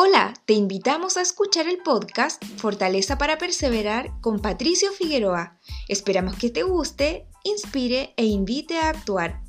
Hola, te invitamos a escuchar el podcast Fortaleza para Perseverar con Patricio Figueroa. Esperamos que te guste, inspire e invite a actuar.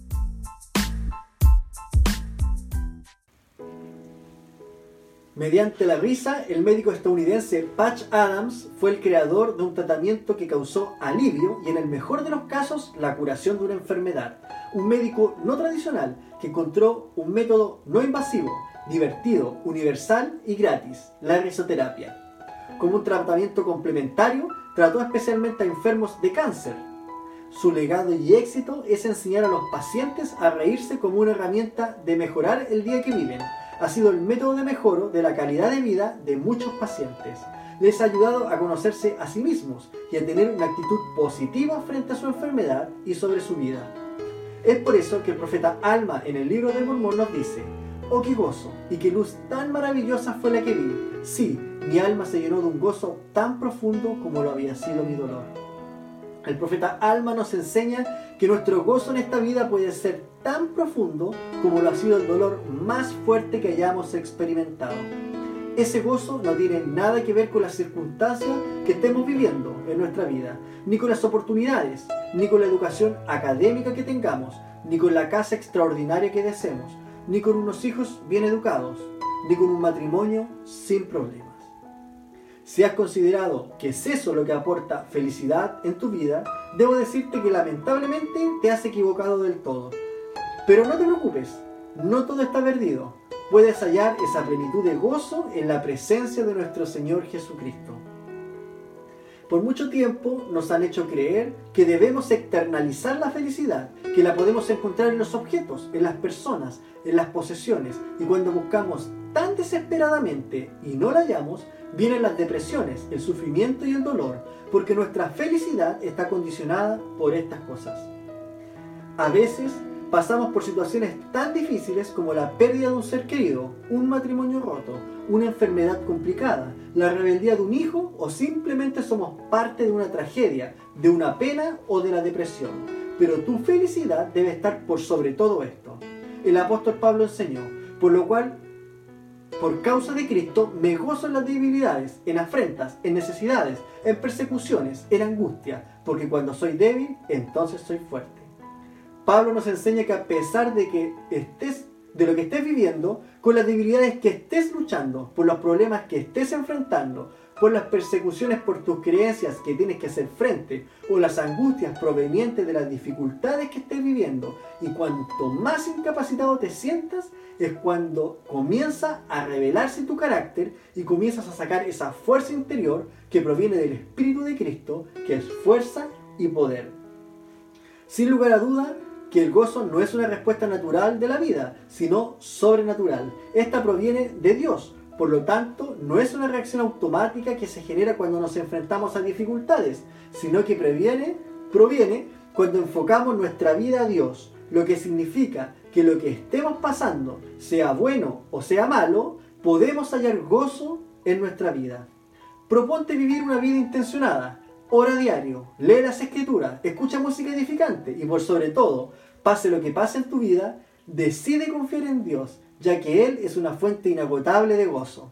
Mediante la risa, el médico estadounidense Patch Adams fue el creador de un tratamiento que causó alivio y en el mejor de los casos la curación de una enfermedad. Un médico no tradicional que encontró un método no invasivo divertido, universal y gratis, la risoterapia. Como un tratamiento complementario, trató especialmente a enfermos de cáncer. Su legado y éxito es enseñar a los pacientes a reírse como una herramienta de mejorar el día que viven. Ha sido el método de mejora de la calidad de vida de muchos pacientes. Les ha ayudado a conocerse a sí mismos y a tener una actitud positiva frente a su enfermedad y sobre su vida. Es por eso que el profeta Alma en el libro de Mormón nos dice, Oh, qué gozo y qué luz tan maravillosa fue la que vi. Sí, mi alma se llenó de un gozo tan profundo como lo había sido mi dolor. El profeta Alma nos enseña que nuestro gozo en esta vida puede ser tan profundo como lo ha sido el dolor más fuerte que hayamos experimentado. Ese gozo no tiene nada que ver con las circunstancias que estemos viviendo en nuestra vida, ni con las oportunidades, ni con la educación académica que tengamos, ni con la casa extraordinaria que deseemos ni con unos hijos bien educados, ni con un matrimonio sin problemas. Si has considerado que es eso lo que aporta felicidad en tu vida, debo decirte que lamentablemente te has equivocado del todo. Pero no te preocupes, no todo está perdido. Puedes hallar esa plenitud de gozo en la presencia de nuestro Señor Jesucristo. Por mucho tiempo nos han hecho creer que debemos externalizar la felicidad, que la podemos encontrar en los objetos, en las personas, en las posesiones. Y cuando buscamos tan desesperadamente y no la hallamos, vienen las depresiones, el sufrimiento y el dolor, porque nuestra felicidad está condicionada por estas cosas. A veces pasamos por situaciones tan difíciles como la pérdida de un ser querido, un matrimonio roto, una enfermedad complicada, la rebeldía de un hijo o simplemente somos parte de una tragedia, de una pena o de la depresión. Pero tu felicidad debe estar por sobre todo esto. El apóstol Pablo enseñó, por lo cual, por causa de Cristo, me gozo en las debilidades, en afrentas, en necesidades, en persecuciones, en angustia, porque cuando soy débil, entonces soy fuerte. Pablo nos enseña que a pesar de que estés de lo que estés viviendo, con las debilidades que estés luchando, por los problemas que estés enfrentando, por las persecuciones por tus creencias que tienes que hacer frente, o las angustias provenientes de las dificultades que estés viviendo. Y cuanto más incapacitado te sientas, es cuando comienza a revelarse tu carácter y comienzas a sacar esa fuerza interior que proviene del Espíritu de Cristo, que es fuerza y poder. Sin lugar a duda, que el gozo no es una respuesta natural de la vida, sino sobrenatural. Esta proviene de Dios. Por lo tanto, no es una reacción automática que se genera cuando nos enfrentamos a dificultades, sino que previene, proviene cuando enfocamos nuestra vida a Dios, lo que significa que lo que estemos pasando, sea bueno o sea malo, podemos hallar gozo en nuestra vida. Proponte vivir una vida intencionada, ora diario, lee las escrituras, escucha música edificante y por sobre todo, pase lo que pase en tu vida, decide confiar en Dios, ya que Él es una fuente inagotable de gozo.